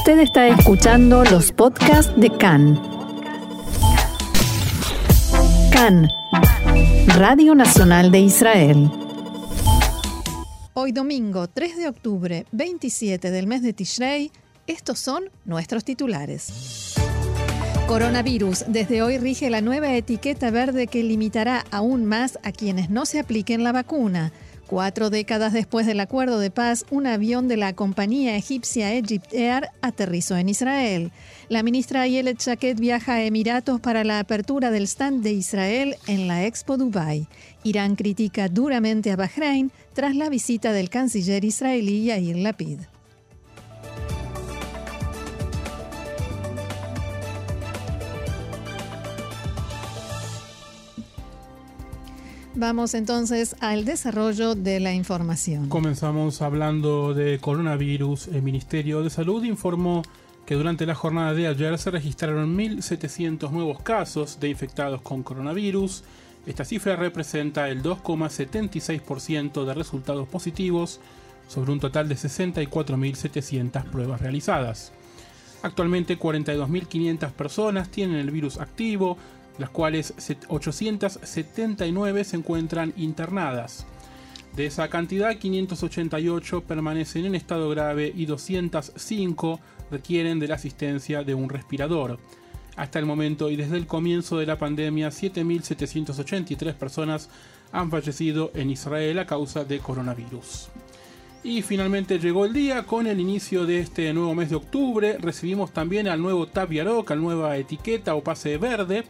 Usted está escuchando los podcasts de CAN. CAN, Radio Nacional de Israel. Hoy domingo 3 de octubre, 27 del mes de Tishrei, estos son nuestros titulares. Coronavirus. Desde hoy rige la nueva etiqueta verde que limitará aún más a quienes no se apliquen la vacuna. Cuatro décadas después del acuerdo de paz, un avión de la compañía egipcia Egypt Air aterrizó en Israel. La ministra Ayelet Shaked viaja a Emiratos para la apertura del stand de Israel en la Expo Dubai. Irán critica duramente a Bahrein tras la visita del canciller israelí Yair Lapid. Vamos entonces al desarrollo de la información. Comenzamos hablando de coronavirus. El Ministerio de Salud informó que durante la jornada de ayer se registraron 1.700 nuevos casos de infectados con coronavirus. Esta cifra representa el 2,76% de resultados positivos sobre un total de 64.700 pruebas realizadas. Actualmente 42.500 personas tienen el virus activo, las cuales 879 se encuentran internadas. De esa cantidad, 588 permanecen en estado grave y 205 requieren de la asistencia de un respirador. Hasta el momento y desde el comienzo de la pandemia, 7.783 personas han fallecido en Israel a causa de coronavirus. Y finalmente llegó el día con el inicio de este nuevo mes de octubre. Recibimos también al nuevo Tab Yarok, al nueva etiqueta o pase verde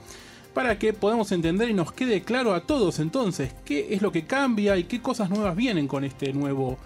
para que podamos entender y nos quede claro a todos entonces qué es lo que cambia y qué cosas nuevas vienen con este nuevo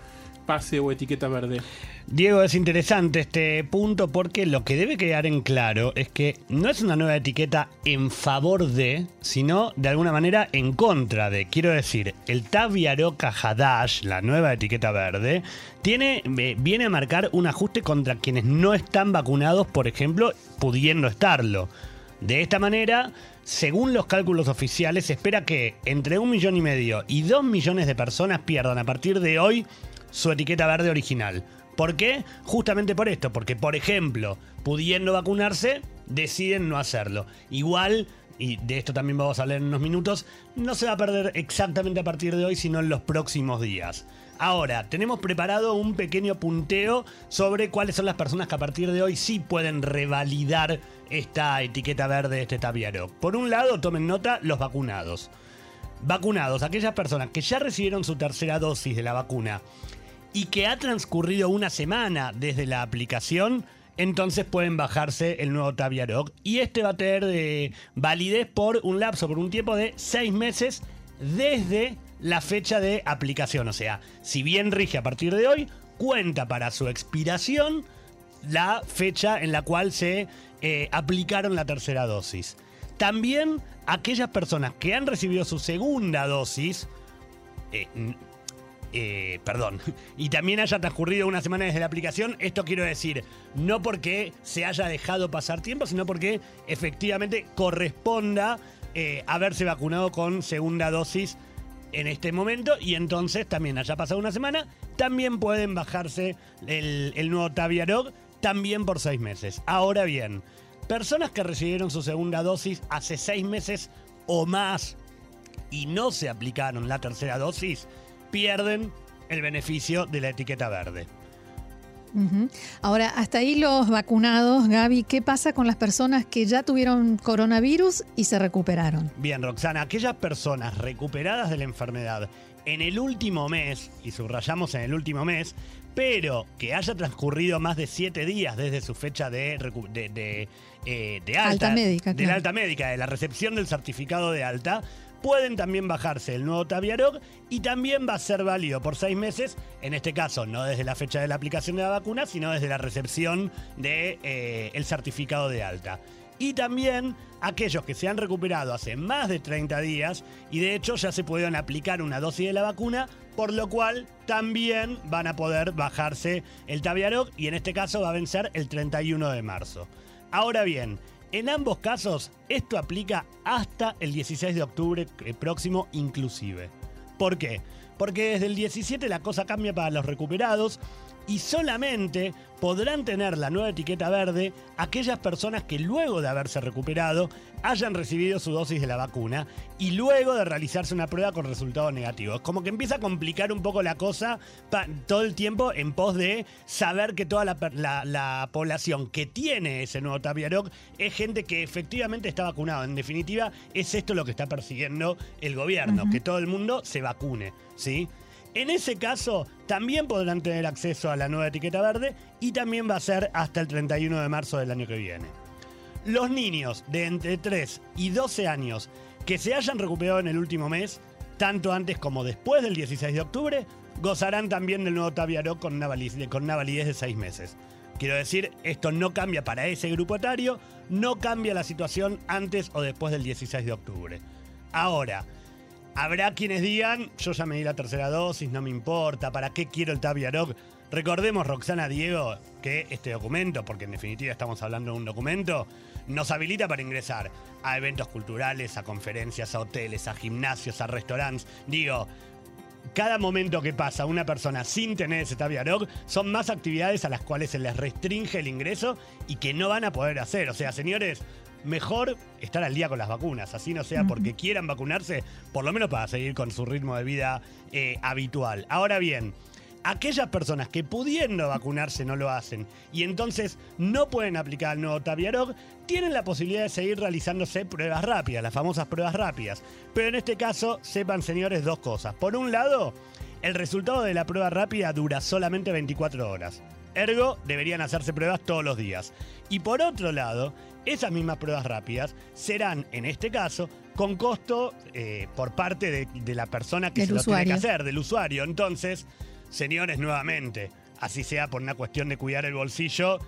pase o etiqueta verde. Diego, es interesante este punto porque lo que debe quedar en claro es que no es una nueva etiqueta en favor de, sino de alguna manera en contra de. Quiero decir, el Taviaroca Hadash, la nueva etiqueta verde, tiene, eh, viene a marcar un ajuste contra quienes no están vacunados, por ejemplo, pudiendo estarlo. De esta manera, según los cálculos oficiales, se espera que entre un millón y medio y dos millones de personas pierdan a partir de hoy su etiqueta verde original. ¿Por qué? Justamente por esto, porque por ejemplo, pudiendo vacunarse, deciden no hacerlo. Igual, y de esto también vamos a hablar en unos minutos, no se va a perder exactamente a partir de hoy, sino en los próximos días. Ahora, tenemos preparado un pequeño punteo sobre cuáles son las personas que a partir de hoy sí pueden revalidar esta etiqueta verde, este tabiaro. Por un lado, tomen nota los vacunados. Vacunados, aquellas personas que ya recibieron su tercera dosis de la vacuna y que ha transcurrido una semana desde la aplicación, entonces pueden bajarse el nuevo Taviaroc. Y este va a tener de validez por un lapso, por un tiempo de seis meses desde la fecha de aplicación. O sea, si bien rige a partir de hoy, cuenta para su expiración la fecha en la cual se eh, aplicaron la tercera dosis. También aquellas personas que han recibido su segunda dosis, eh, eh, perdón, y también haya transcurrido una semana desde la aplicación, esto quiero decir, no porque se haya dejado pasar tiempo, sino porque efectivamente corresponda haberse vacunado con segunda dosis en este momento y entonces también haya pasado una semana, también pueden bajarse el, nuevo Taviarog también por seis meses. Ahora bien, personas que recibieron su segunda dosis hace seis meses o más y no se aplicaron la tercera dosis, pierden el beneficio de la etiqueta verde. Ahora, hasta ahí los vacunados, Gaby, ¿qué pasa con las personas que ya tuvieron coronavirus y se recuperaron? Bien, Roxana, aquellas personas recuperadas de la enfermedad en el último mes, y subrayamos en el último mes, pero que haya transcurrido más de siete días desde su fecha de, de, eh, alta, médica, de la alta médica, de la recepción del certificado de alta, pueden también bajarse el nuevo Taviarog y también va a ser válido por seis meses, en este caso no desde la fecha de la aplicación de la vacuna, sino desde la recepción del de, eh, certificado de alta y también aquellos que se han recuperado hace más de 30 días y de hecho ya se pudieron aplicar una dosis de la vacuna, por lo cual también van a poder bajarse el Taviaroc y en este caso va a vencer el 31 de marzo. Ahora bien, en ambos casos esto aplica hasta el 16 de octubre próximo inclusive. ¿Por qué? Porque desde el 17 la cosa cambia para los recuperados y solamente podrán tener la nueva etiqueta verde aquellas personas que luego de haberse recuperado hayan recibido su dosis de la vacuna y luego de realizarse una prueba con resultados negativos. Como que empieza a complicar un poco la cosa todo el tiempo en pos de saber que toda la, población que tiene ese nuevo Taviaroc es gente que efectivamente está vacunado. En definitiva, es esto lo que está persiguiendo el gobierno, que todo el mundo se vacune, ¿sí? En ese caso, también podrán tener acceso a la nueva etiqueta verde y también va a ser hasta el 31 de marzo del año que viene. Los niños de entre 3 y 12 años que se hayan recuperado en el último mes, tanto antes como después del 16 de octubre, gozarán también del nuevo Taviaroc con una, con una validez de 6 meses. Quiero decir, esto no cambia para ese grupo etario, no cambia la situación antes o después del 16 de octubre. Ahora, Habrá quienes digan, yo ya me di la tercera dosis, no me importa, ¿para qué quiero el Taviaroc? Recordemos, Roxana Diego, que este documento, porque en definitiva estamos hablando de un documento, nos habilita para ingresar a eventos culturales, a conferencias, a hoteles, a gimnasios, a restaurantes. Digo, cada momento que pasa una persona sin tener ese Taviaroc son más actividades a las cuales se les restringe el ingreso y que no van a poder hacer. O sea, señores, mejor estar al día con las vacunas, así no sea porque quieran vacunarse, por lo menos para seguir con su ritmo de vida eh, habitual. Ahora bien, aquellas personas que pudiendo vacunarse no lo hacen y entonces no pueden aplicar el nuevo Taviaroc, tienen la posibilidad de seguir realizándose pruebas rápidas, las famosas pruebas rápidas. Pero en este caso, sepan señores dos cosas. Por un lado, el resultado de la prueba rápida dura solamente 24 horas. Ergo, deberían hacerse pruebas todos los días. Y por otro lado, esas mismas pruebas rápidas serán, en este caso, con costo eh, por parte de, la persona que se lo tiene que hacer, del usuario. Entonces, señores, nuevamente, así sea por una cuestión de cuidar el bolsillo,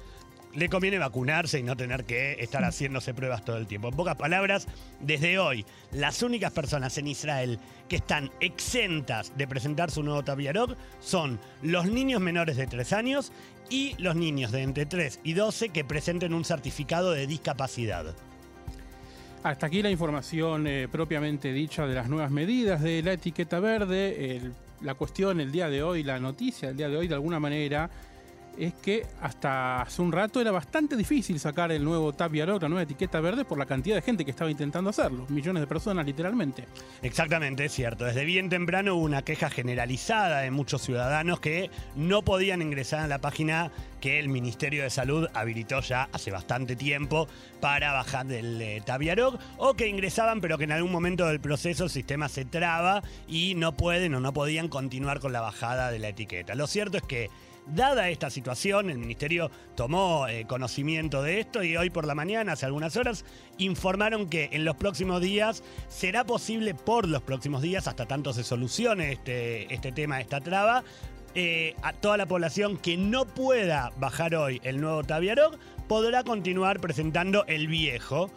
le conviene vacunarse y no tener que estar haciéndose pruebas todo el tiempo. En pocas palabras, desde hoy, las únicas personas en Israel que están exentas de presentar su nuevo Taviaroc son los niños menores de 3 años y los niños de entre 3 y 12 que presenten un certificado de discapacidad. Hasta aquí la información eh, propiamente dicha de las nuevas medidas de la etiqueta verde. la cuestión el día de hoy, la noticia del día de hoy, de alguna manera es que hasta hace un rato era bastante difícil sacar el nuevo Tapiaroc, la nueva etiqueta verde, por la cantidad de gente que estaba intentando hacerlo. Millones de personas, literalmente. Exactamente, es cierto. Desde bien temprano hubo una queja generalizada de muchos ciudadanos que no podían ingresar a la página que el Ministerio de Salud habilitó ya hace bastante tiempo para bajar del eh, o que ingresaban pero que en algún momento del proceso el sistema se traba y no pueden o no podían continuar con la bajada de la etiqueta. Lo cierto es que Dada esta situación, el Ministerio tomó eh, conocimiento de esto y hoy por la mañana, hace algunas horas, informaron que en los próximos días será posible, por los próximos días, hasta tanto se solucione este, este tema, esta traba, eh, a toda la población que no pueda bajar hoy el nuevo Taviaroc podrá continuar presentando el viejo.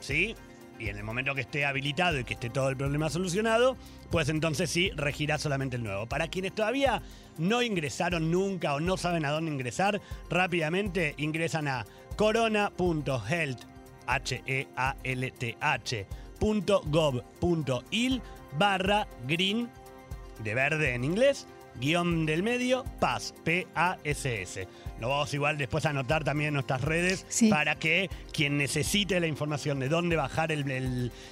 ¿Sí? Y en el momento que esté habilitado y que esté todo el problema solucionado, pues entonces sí regirá solamente el nuevo. Para quienes todavía no ingresaron nunca o no saben a dónde ingresar, rápidamente ingresan a corona.health barra green de verde en inglés guion del medio, PAS, P-A-S-S. Lo vamos igual después a anotar también en nuestras redes para que quien necesite la información de dónde bajar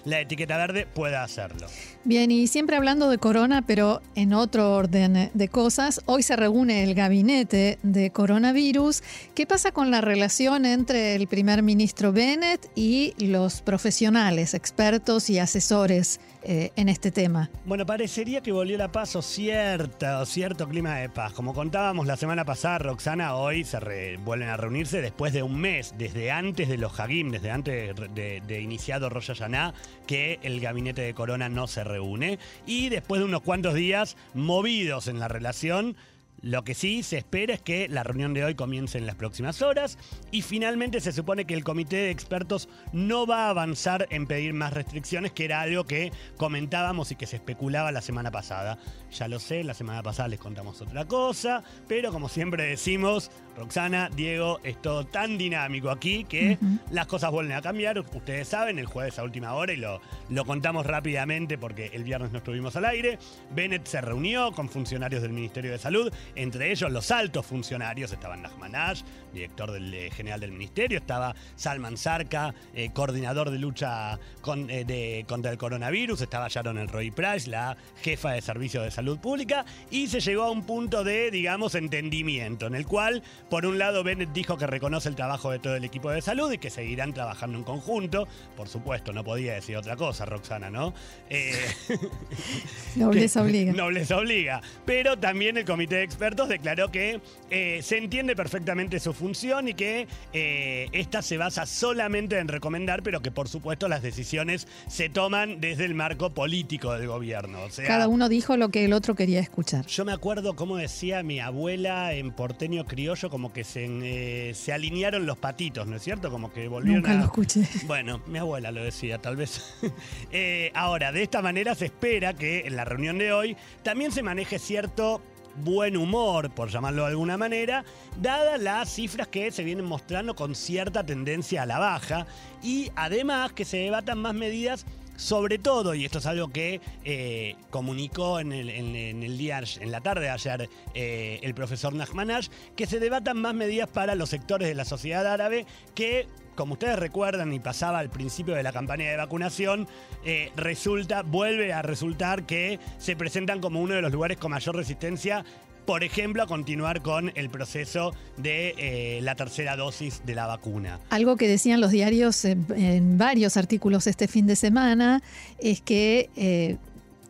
la etiqueta verde pueda hacerlo. Bien, y siempre hablando de corona, pero en otro orden de cosas, hoy se reúne el gabinete de coronavirus. ¿Qué pasa con la relación entre el primer ministro Bennett y los profesionales, expertos y asesores eh, en este tema? Bueno, parecería que volvió la paz o cierta, cierto clima de paz. Como contábamos la semana pasada, Roxana, hoy se vuelven a reunirse después de un mes, desde antes de los Hagim, desde antes de, iniciado Rosh Hashanah, que el gabinete de Corona no se reúne. Y después de unos cuantos días movidos en la relación, lo que sí se espera es que la reunión de hoy comience en las próximas horas y finalmente se supone que el comité de expertos no va a avanzar en pedir más restricciones, que era algo que comentábamos y que se especulaba la semana pasada. Ya lo sé, la semana pasada les contamos otra cosa, pero como siempre decimos, Roxana, Diego, es todo tan dinámico aquí que las cosas vuelven a cambiar. Ustedes saben, el jueves a última hora y lo, lo contamos rápidamente porque el viernes no estuvimos al aire. Bennett se reunió con funcionarios del Ministerio de Salud entre ellos los altos funcionarios, estaban Nachman Ash, director del, eh, general del ministerio, estaba Salman Sarka, eh, coordinador de lucha con- eh, de- contra el coronavirus, estaba Sharon Elroy Price, la jefa de servicio de salud pública, y se llegó a un punto de, digamos, entendimiento, en el cual, por un lado, Bennett dijo que reconoce el trabajo de todo el equipo de salud y que seguirán trabajando en conjunto. Por supuesto, no podía decir otra cosa, Roxana, ¿no? Eh, Nobleza obliga. Nobleza obliga. Pero también el comité de expertos declaró que eh, se entiende perfectamente su función y que eh, esta se basa solamente en recomendar, pero que por supuesto las decisiones se toman desde el marco político del gobierno. O sea, Cada uno dijo lo que el otro quería escuchar. yo me acuerdo cómo decía mi abuela en porteño criollo, como que se, eh, se alinearon los patitos, ¿no es cierto? Como que volvieron Nunca a... lo escuché. Bueno, mi abuela lo decía, tal vez. Eh, ahora, de esta manera se espera que en la reunión de hoy también se maneje cierto buen humor, por llamarlo de alguna manera, dadas las cifras que se vienen mostrando con cierta tendencia a la baja y además que se debatan más medidas sobre todo, y esto es algo que eh, comunicó en el, día, en la tarde de ayer, eh, el profesor Nachmanash, que se debatan más medidas para los sectores de la sociedad árabe que, como ustedes recuerdan y pasaba al principio de la campaña de vacunación, eh, resulta, vuelve a resultar que se presentan como uno de los lugares con mayor resistencia por ejemplo, a continuar con el proceso de eh, la tercera dosis de la vacuna. Algo que decían los diarios en, varios artículos este fin de semana es que eh,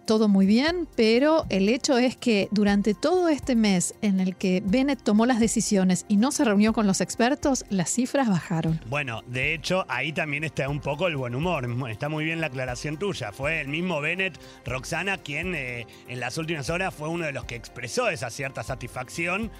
todo muy bien, pero el hecho es que durante todo este mes en el que Bennett tomó las decisiones y no se reunió con los expertos, las cifras bajaron. Bueno, de hecho, ahí también está un poco el buen humor. Está muy bien la aclaración tuya. Fue el mismo Bennett, Roxana, quien eh, en las últimas horas fue uno de los que expresó esa cierta satisfacción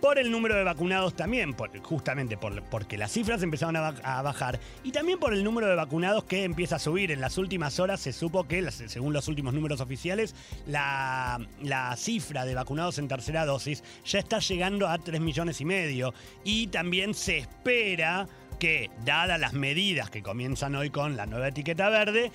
por el número de vacunados también, por- justamente por- porque las cifras empezaron a, ba- a bajar y también por el número de vacunados que empieza a subir. En las últimas horas se supo que, según los últimos números oficiales, la, la cifra de vacunados en tercera dosis ya está llegando a 3 millones y medio y también se espera que, dadas las medidas que comienzan hoy con la nueva etiqueta verde,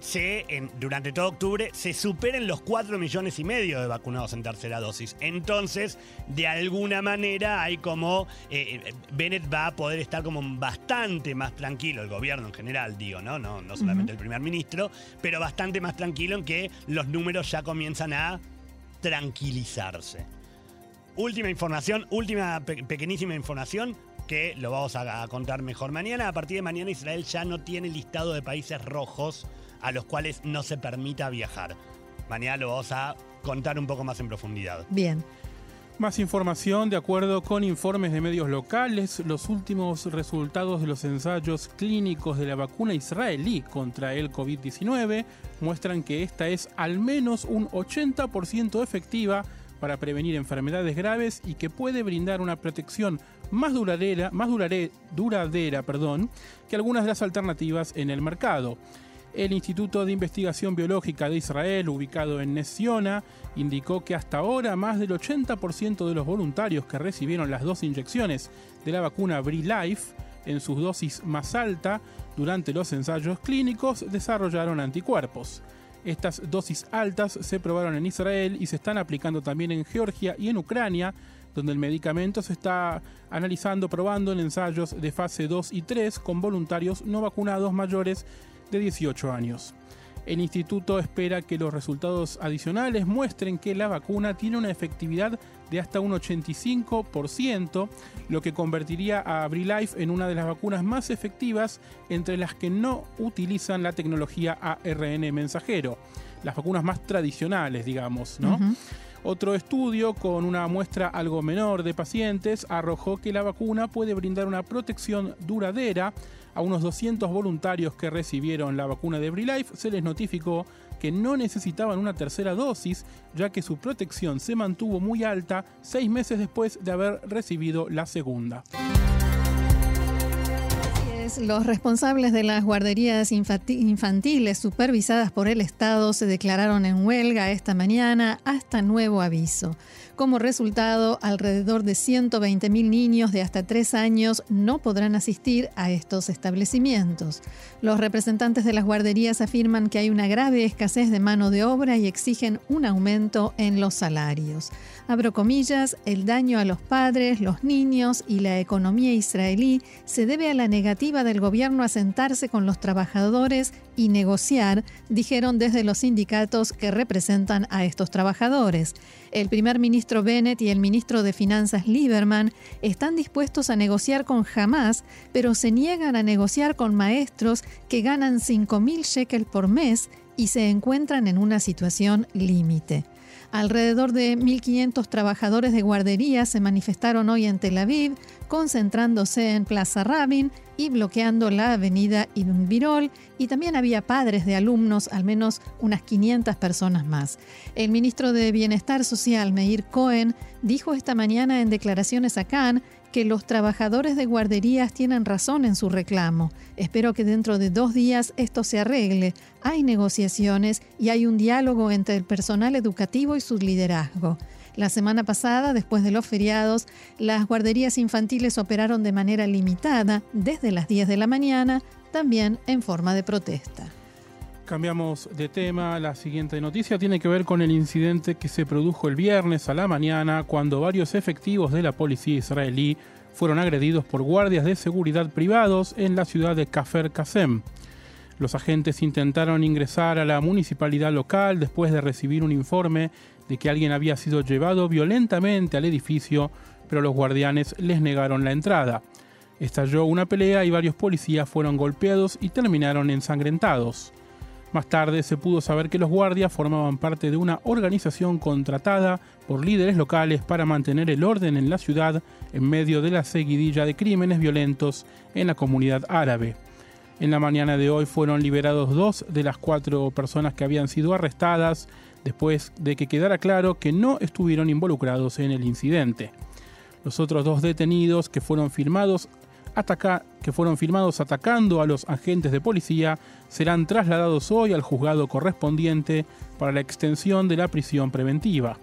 se, en- durante todo octubre se superen los 4 millones y medio de vacunados en tercera dosis. Entonces, de alguna manera hay como, eh, eh, Bennett va a poder estar como bastante más tranquilo, el gobierno en general, digo, ¿no? No, no solamente el primer ministro, pero bastante más tranquilo en que los números ya comienzan a tranquilizarse. Última información, última pe- pequeñísima información que lo vamos a, a contar mejor mañana. A partir de mañana Israel ya no tiene listado de países rojos a los cuales no se permita viajar. Mañana lo vamos a contar un poco más en profundidad. Bien. Más información, de acuerdo con informes de medios locales, los últimos resultados de los ensayos clínicos de la vacuna israelí contra el COVID-19 muestran que esta es al menos un 80% efectiva para prevenir enfermedades graves y que puede brindar una protección más duradera, más durare- duradera perdón, que algunas de las alternativas en el mercado. El Instituto de Investigación Biológica de Israel, ubicado en Nesiona, indicó que hasta ahora más del 80% de los voluntarios que recibieron las dos inyecciones de la vacuna BriLife en sus dosis más alta durante los ensayos clínicos desarrollaron anticuerpos. Estas dosis altas se probaron en Israel y se están aplicando también en Georgia y en Ucrania, donde el medicamento se está analizando, probando en ensayos de fase 2 y 3 con voluntarios no vacunados mayores de 18 años. El instituto espera que los resultados adicionales muestren que la vacuna tiene una efectividad de hasta un 85%, lo que convertiría a BriLife en una de las vacunas más efectivas entre las que no utilizan la tecnología ARN mensajero, las vacunas más tradicionales, digamos, ¿no? Otro estudio con una muestra algo menor de pacientes arrojó que la vacuna puede brindar una protección duradera. A unos 200 voluntarios que recibieron la vacuna de BriLife se les notificó que no necesitaban una tercera dosis, ya que su protección se mantuvo muy alta seis meses después de haber recibido la segunda. Los responsables de las guarderías infantiles supervisadas por el Estado se declararon en huelga esta mañana hasta nuevo aviso. Como resultado, alrededor de 120.000 niños de hasta 3 años no podrán asistir a estos establecimientos. Los representantes de las guarderías afirman que hay una grave escasez de mano de obra y exigen un aumento en los salarios. Abro comillas, el daño a los padres, los niños y la economía israelí se debe a la negativa del gobierno a sentarse con los trabajadores y negociar, dijeron desde los sindicatos que representan a estos trabajadores. El primer ministro Bennett y el ministro de Finanzas Lieberman están dispuestos a negociar con Hamas, pero se niegan a negociar con maestros que ganan 5.000 shekels por mes y se encuentran en una situación límite. Alrededor de 1.500 trabajadores de guardería se manifestaron hoy en Tel Aviv, concentrándose en Plaza Rabin y bloqueando la avenida Ibn Birol, y también había padres de alumnos, al menos unas 500 personas más. El ministro de Bienestar Social, Meir Cohen, dijo esta mañana en declaraciones a Cannes que los trabajadores de guarderías tienen razón en su reclamo. Espero que dentro de dos días esto se arregle. Hay negociaciones y hay un diálogo entre el personal educativo y su liderazgo. La semana pasada, después de los feriados, las guarderías infantiles operaron de manera limitada desde las 10 de la mañana, también en forma de protesta. Cambiamos de tema. La siguiente noticia tiene que ver con el incidente que se produjo el viernes a la mañana cuando varios efectivos de la policía israelí fueron agredidos por guardias de seguridad privados en la ciudad de Kafer Kasem. Los agentes intentaron ingresar a la municipalidad local después de recibir un informe de que alguien había sido llevado violentamente al edificio, pero los guardianes les negaron la entrada. Estalló una pelea y varios policías fueron golpeados y terminaron ensangrentados. Más tarde se pudo saber que los guardias formaban parte de una organización contratada por líderes locales para mantener el orden en la ciudad en medio de la seguidilla de crímenes violentos en la comunidad árabe. En la mañana de hoy fueron liberados dos de las cuatro personas que habían sido arrestadas después de que quedara claro que no estuvieron involucrados en el incidente. Los otros dos detenidos que fueron firmados que fueron filmados atacando a los agentes de policía serán trasladados hoy al juzgado correspondiente para la extensión de la prisión preventiva.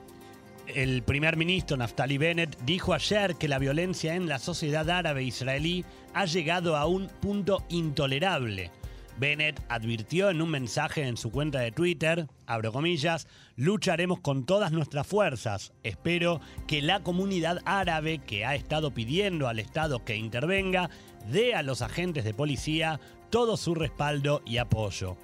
El primer ministro Naftali Bennett dijo ayer que la violencia en la sociedad árabe israelí ha llegado a un punto intolerable Bennett advirtió en un mensaje en su cuenta de Twitter, abro comillas, lucharemos con todas nuestras fuerzas. Espero que la comunidad árabe que ha estado pidiendo al Estado que intervenga dé a los agentes de policía todo su respaldo y apoyo.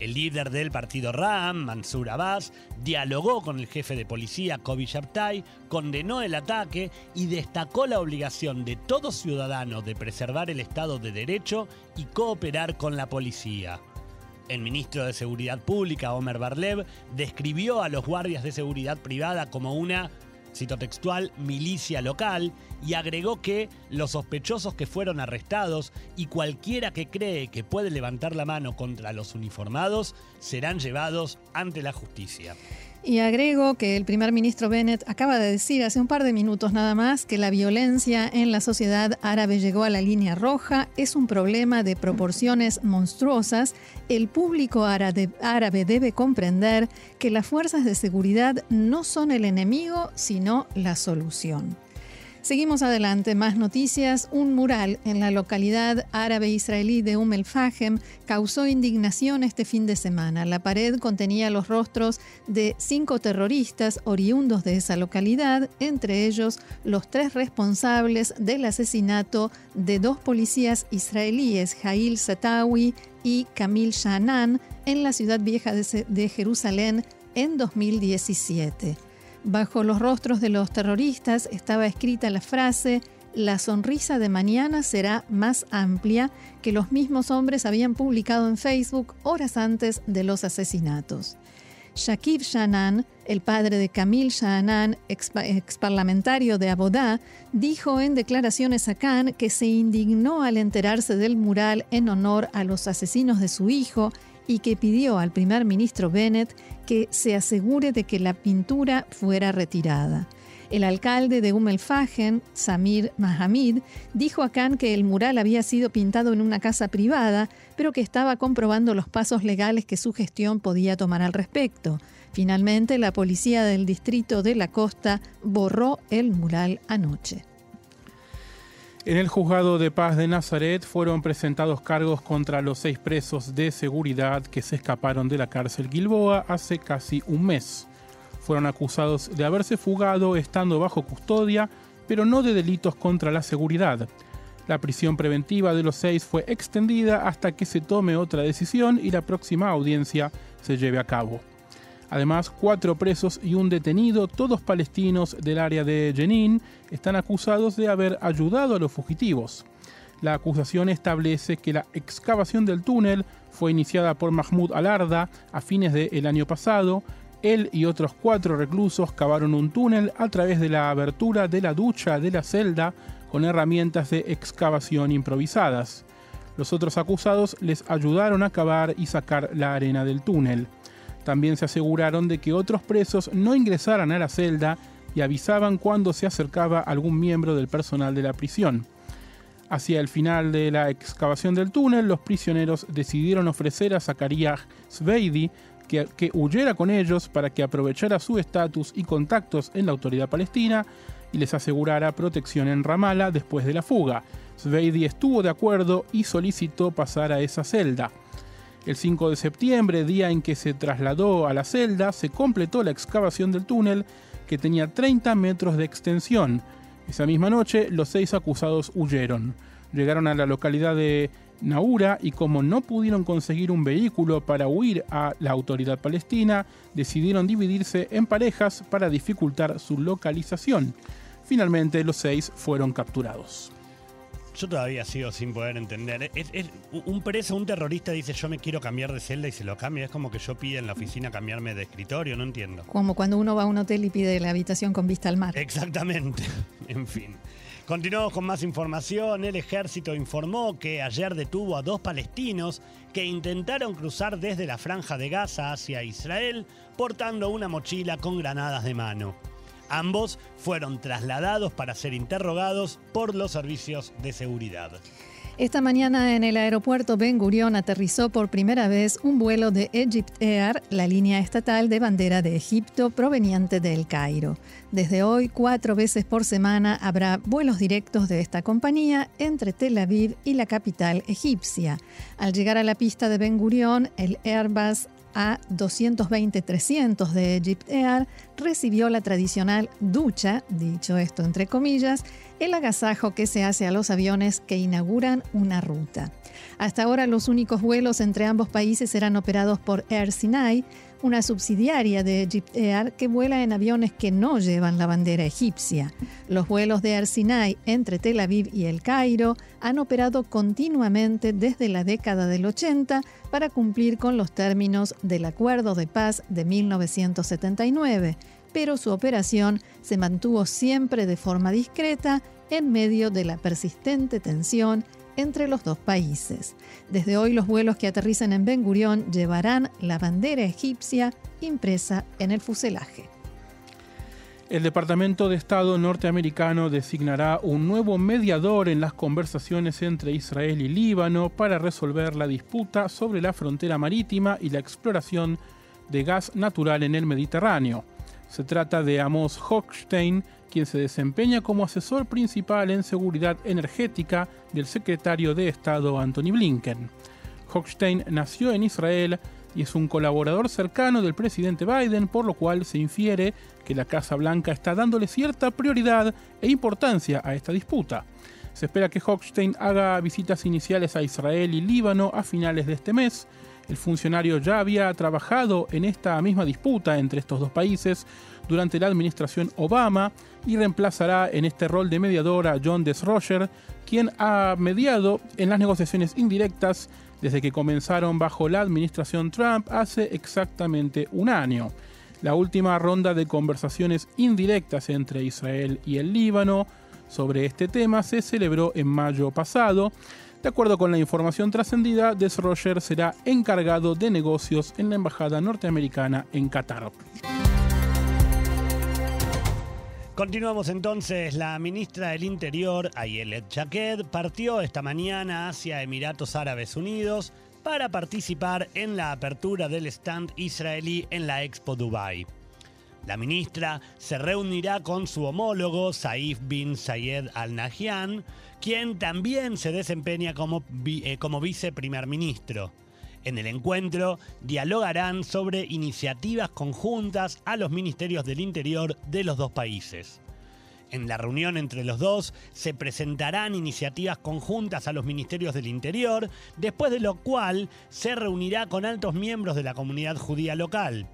El líder del partido Ram, Mansur Abbas, dialogó con el jefe de policía, Kobi Shabtai, condenó el ataque y destacó la obligación de todo ciudadano de preservar el Estado de Derecho y cooperar con la policía. El ministro de Seguridad Pública, Omer Barlev, describió a los guardias de seguridad privada como una cito textual, milicia local, y agregó que los sospechosos que fueron arrestados y cualquiera que cree que puede levantar la mano contra los uniformados serán llevados ante la justicia. Y agrego que el primer ministro Bennett acaba de decir hace un par de minutos nada más que la violencia en la sociedad árabe llegó a la línea roja, es un problema de proporciones monstruosas. El público árabe, debe comprender que las fuerzas de seguridad no son el enemigo, sino la solución. Seguimos adelante, más noticias. Un mural en la localidad árabe israelí de Umm el Fahem causó indignación este fin de semana. La pared contenía los rostros de cinco terroristas oriundos de esa localidad, entre ellos los tres responsables del asesinato de dos policías israelíes, Jail Satawi y Kamil Shanan, en la ciudad vieja de Jerusalén en 2017. Bajo los rostros de los terroristas estaba escrita la frase la sonrisa de mañana será más amplia que los mismos hombres habían publicado en Facebook horas antes de los asesinatos. Shakib Shanan, el padre de Kamil Shanan, ex, parlamentario de Abodá, dijo en declaraciones a Khan que se indignó al enterarse del mural en honor a los asesinos de su hijo y que pidió al primer ministro Bennett que se asegure de que la pintura fuera retirada. El alcalde de Umm el-Fagen, Samir Mahamid, dijo a Khan que el mural había sido pintado en una casa privada, pero que estaba comprobando los pasos legales que su gestión podía tomar al respecto. Finalmente, la policía del distrito de la costa borró el mural anoche. En el juzgado de paz de Nazaret fueron presentados cargos contra los seis presos de seguridad que se escaparon de la cárcel Gilboa hace casi un mes. Fueron acusados de haberse fugado estando bajo custodia, pero no de delitos contra la seguridad. La prisión preventiva de los seis fue extendida hasta que se tome otra decisión y la próxima audiencia se lleve a cabo. Además, cuatro presos y un detenido, todos palestinos del área de Jenin, están acusados de haber ayudado a los fugitivos. La acusación establece que la excavación del túnel fue iniciada por Mahmoud Alarda a fines del año pasado. Él y otros cuatro reclusos cavaron un túnel a través de la abertura de la ducha de la celda con herramientas de excavación improvisadas. Los otros acusados les ayudaron a cavar y sacar la arena del túnel. También se aseguraron de que otros presos no ingresaran a la celda y avisaban cuando se acercaba algún miembro del personal de la prisión. Hacia el final de la excavación del túnel, los prisioneros decidieron ofrecer a Zakaria Sveidi que, que, huyera con ellos para que aprovechara su estatus y contactos en la autoridad palestina y les asegurara protección en Ramallah después de la fuga. Sveidi estuvo de acuerdo y solicitó pasar a esa celda. El 5 de septiembre, día en que se trasladó a la celda, se completó la excavación del túnel que tenía 30 metros de extensión. Esa misma noche, los seis acusados huyeron. Llegaron a la localidad de Naura y como no pudieron conseguir un vehículo para huir a la autoridad palestina, decidieron dividirse en parejas para dificultar su localización. Finalmente, los seis fueron capturados. Yo todavía sigo sin poder entender. Es, un preso, un terrorista dice yo me quiero cambiar de celda y se lo cambia. Es como que yo pide en la oficina cambiarme de escritorio, no entiendo. Como cuando uno va a un hotel y pide la habitación con vista al mar. Exactamente. en fin. Continuamos con más información. El ejército informó que ayer detuvo a dos palestinos que intentaron cruzar desde la franja de Gaza hacia Israel portando una mochila con granadas de mano. Ambos fueron trasladados para ser interrogados por los servicios de seguridad. Esta mañana en el aeropuerto Ben Gurion aterrizó por primera vez un vuelo de Egypt Air, la línea estatal de bandera de Egipto proveniente del Cairo. Desde hoy, cuatro veces por semana habrá vuelos directos de esta compañía entre Tel Aviv y la capital egipcia. Al llegar a la pista de Ben Gurion, el Airbus a220-300 de Egypt Air recibió la tradicional ducha, dicho esto entre comillas, el agasajo que se hace a los aviones que inauguran una ruta. Hasta ahora los únicos vuelos entre ambos países eran operados por Air Sinai, una subsidiaria de Egypt Air que vuela en aviones que no llevan la bandera egipcia. Los vuelos de Air Sinai entre Tel Aviv y El Cairo han operado continuamente desde la década del 80 para cumplir con los términos del Acuerdo de Paz de 1979, pero su operación se mantuvo siempre de forma discreta en medio de la persistente tensión entre los dos países. Desde hoy los vuelos que aterrizan en Ben Gurión llevarán la bandera egipcia impresa en el fuselaje. El Departamento de Estado norteamericano designará un nuevo mediador en las conversaciones entre Israel y Líbano para resolver la disputa sobre la frontera marítima y la exploración de gas natural en el Mediterráneo. Se trata de Amos Hochstein, quien se desempeña como asesor principal en seguridad energética del secretario de Estado Anthony Blinken. Hochstein nació en Israel y es un colaborador cercano del presidente Biden, por lo cual se infiere que la Casa Blanca está dándole cierta prioridad e importancia a esta disputa. Se espera que Hochstein haga visitas iniciales a Israel y Líbano a finales de este mes, el funcionario ya había trabajado en esta misma disputa entre estos dos países durante la administración Obama y reemplazará en este rol de mediador a John Desroger, quien ha mediado en las negociaciones indirectas desde que comenzaron bajo la administración Trump hace exactamente un año. La última ronda de conversaciones indirectas entre Israel y el Líbano sobre este tema se celebró en mayo pasado de acuerdo con la información trascendida, Desroger será encargado de negocios en la embajada norteamericana en Qatar. Continuamos entonces. La ministra del Interior, Ayelet Chaked, partió esta mañana hacia Emiratos Árabes Unidos para participar en la apertura del stand israelí en la Expo Dubai. La ministra se reunirá con su homólogo Saif bin Zayed Al Nahyan, quien también se desempeña como, eh, como viceprimer ministro. En el encuentro dialogarán sobre iniciativas conjuntas a los ministerios del Interior de los dos países. En la reunión entre los dos se presentarán iniciativas conjuntas a los ministerios del Interior, después de lo cual se reunirá con altos miembros de la comunidad judía local.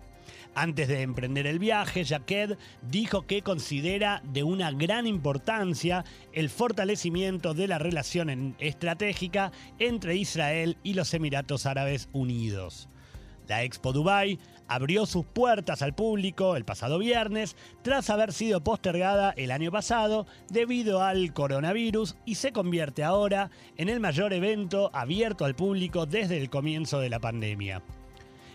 Antes de emprender el viaje, Jaqued dijo que considera de una gran importancia el fortalecimiento de la relación estratégica entre Israel y los Emiratos Árabes Unidos. La Expo Dubai abrió sus puertas al público el pasado viernes tras haber sido postergada el año pasado debido al coronavirus y se convierte ahora en el mayor evento abierto al público desde el comienzo de la pandemia.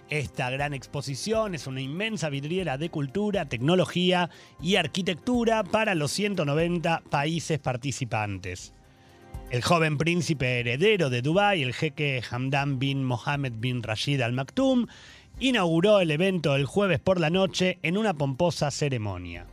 Esta gran exposición es una inmensa vidriera de cultura, tecnología y arquitectura para los 190 países participantes. El joven príncipe heredero de Dubái, el jeque Hamdan bin Mohammed bin Rashid Al Maktoum, inauguró el evento el jueves por la noche en una pomposa ceremonia.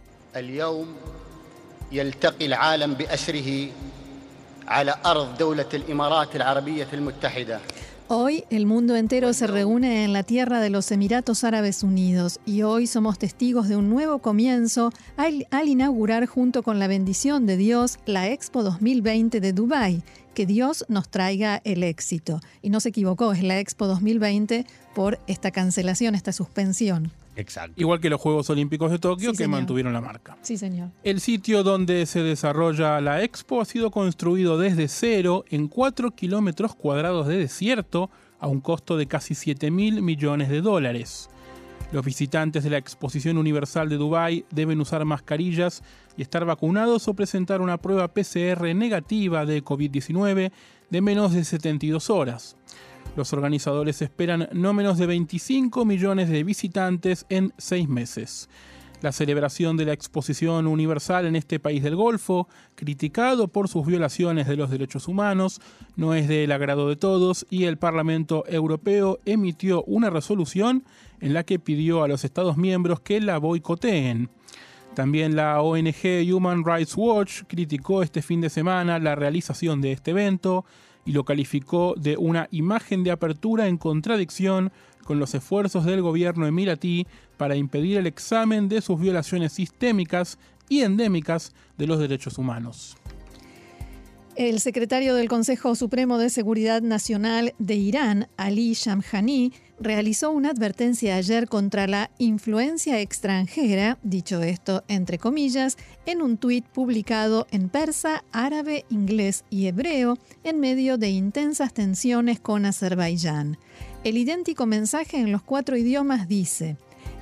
Hoy el mundo entero se reúne en la tierra de los Emiratos Árabes Unidos y hoy somos testigos de un nuevo comienzo al, inaugurar junto con la bendición de Dios la Expo 2020 de Dubái. Que Dios nos traiga el éxito. Y no se equivocó, es la Expo 2020 por esta cancelación, esta suspensión. Exacto. Igual que los Juegos Olímpicos de Tokio que mantuvieron la marca. Sí, señor. El sitio donde se desarrolla la expo ha sido construido desde cero en 4 kilómetros cuadrados de desierto a un costo de casi 7 mil millones de dólares. Los visitantes de la Exposición Universal de Dubái deben usar mascarillas y estar vacunados o presentar una prueba PCR negativa de COVID-19 de menos de 72 horas. Los organizadores esperan no menos de 25 millones de visitantes en seis meses. La celebración de la exposición universal en este país del Golfo, criticado por sus violaciones de los derechos humanos, no es del agrado de todos y el Parlamento Europeo emitió una resolución en la que pidió a los Estados miembros que la boicoteen. También la ONG Human Rights Watch criticó este fin de semana la realización de este evento y lo calificó de una imagen de apertura en contradicción con los esfuerzos del gobierno emiratí para impedir el examen de sus violaciones sistémicas y endémicas de los derechos humanos. El secretario del Consejo Supremo de Seguridad Nacional de Irán, Ali Shamkhani, realizó una advertencia ayer contra la influencia extranjera, dicho esto entre comillas, en un tuit publicado en persa, árabe, inglés y hebreo, en medio de intensas tensiones con Azerbaiyán. El idéntico mensaje en los cuatro idiomas dice,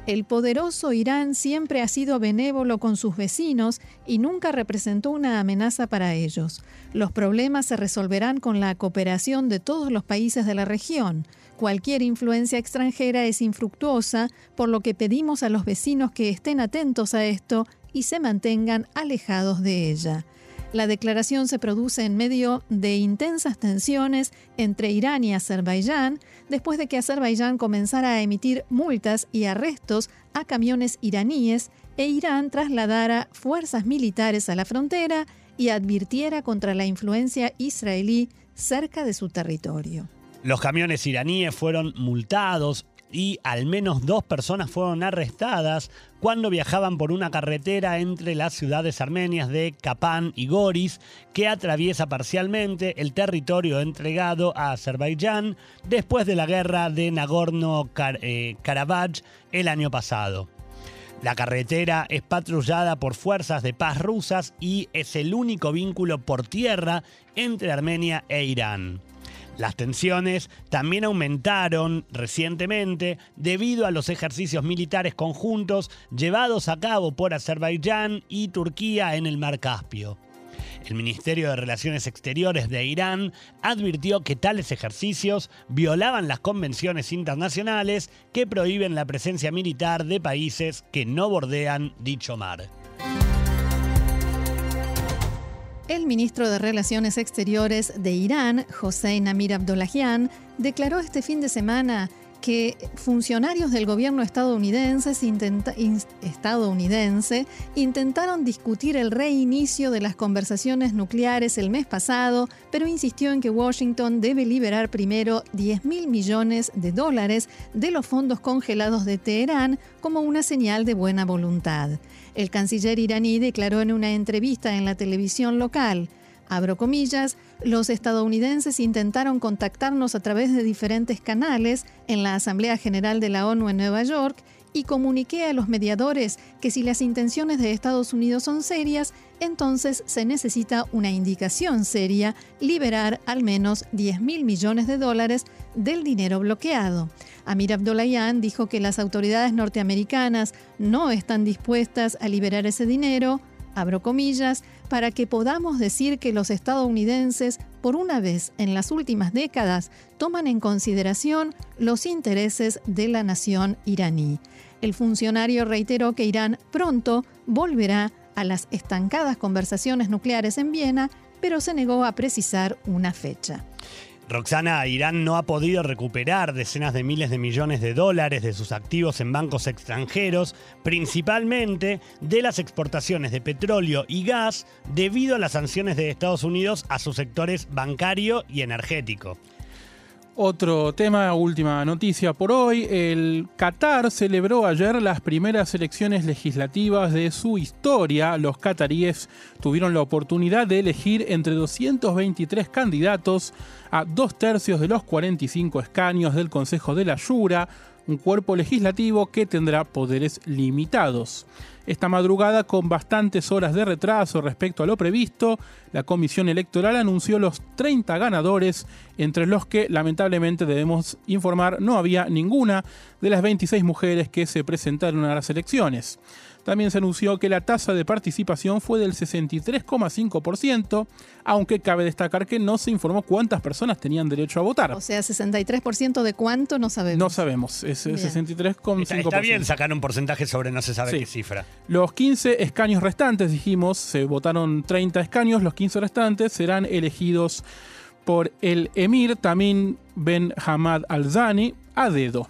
el poderoso Irán siempre ha sido benévolo con sus vecinos y nunca representó una amenaza para ellos. Los problemas se resolverán con la cooperación de todos los países de la región. Cualquier influencia extranjera es infructuosa, por lo que pedimos a los vecinos que estén atentos a esto y se mantengan alejados de ella. La declaración se produce en medio de intensas tensiones entre Irán y Azerbaiyán, después de que Azerbaiyán comenzara a emitir multas y arrestos a camiones iraníes e Irán trasladara fuerzas militares a la frontera y advirtiera contra la influencia israelí cerca de su territorio. Los camiones iraníes fueron multados y al menos dos personas fueron arrestadas cuando viajaban por una carretera entre las ciudades armenias de Kapan y Goris, que atraviesa parcialmente el territorio entregado a Azerbaiyán después de la guerra de Nagorno-Karabaj el año pasado. La carretera es patrullada por fuerzas de paz rusas y es el único vínculo por tierra entre Armenia e Irán. Las tensiones también aumentaron recientemente debido a los ejercicios militares conjuntos llevados a cabo por Azerbaiyán y Turquía en el Mar Caspio. El Ministerio de Relaciones Exteriores de Irán advirtió que tales ejercicios violaban las convenciones internacionales que prohíben la presencia militar de países que no bordean dicho mar. El ministro de Relaciones Exteriores de Irán, Hossein Amir Abdollahian, declaró este fin de semana que funcionarios del gobierno estadounidense, estadounidense intentaron discutir el reinicio de las conversaciones nucleares el mes pasado, pero insistió en que Washington debe liberar primero 10 mil millones de dólares de los fondos congelados de Teherán como una señal de buena voluntad. El canciller iraní declaró en una entrevista en la televisión local, abro comillas, los estadounidenses intentaron contactarnos a través de diferentes canales en la Asamblea General de la ONU en Nueva York y comuniqué a los mediadores que si las intenciones de Estados Unidos son serias, entonces se necesita una indicación seria, liberar al menos 10 mil millones de dólares del dinero bloqueado. Amir Abdollahian dijo que las autoridades norteamericanas no están dispuestas a liberar ese dinero, abro comillas, para que podamos decir que los estadounidenses, por una vez en las últimas décadas, toman en consideración los intereses de la nación iraní. El funcionario reiteró que Irán pronto volverá a las estancadas conversaciones nucleares en Viena, pero se negó a precisar una fecha. Roxana, Irán no ha podido recuperar decenas de miles de millones de dólares de sus activos en bancos extranjeros, principalmente de las exportaciones de petróleo y gas debido a las sanciones de Estados Unidos a sus sectores bancario y energético. Otro tema, última noticia por hoy. El Qatar celebró ayer las primeras elecciones legislativas de su historia. Los qataríes tuvieron la oportunidad de elegir entre 223 candidatos a dos tercios de los 45 escaños del Consejo de la Shura, un cuerpo legislativo que tendrá poderes limitados. Esta madrugada, con bastantes horas de retraso respecto a lo previsto, la Comisión Electoral anunció los 30 ganadores, entre los que lamentablemente debemos informar no había ninguna de las 26 mujeres que se presentaron a las elecciones. También se anunció que la tasa de participación fue del 63,5%, aunque cabe destacar que no se informó cuántas personas tenían derecho a votar. O sea, 63% de cuánto no sabemos. No sabemos, es 63,5%. Está, está, bien sacar un porcentaje sobre no se sabe qué cifra. Los 15 escaños restantes, dijimos, se votaron 30 escaños, los 15 restantes serán elegidos por el emir Tamim Ben Hamad Al-Zani a dedo.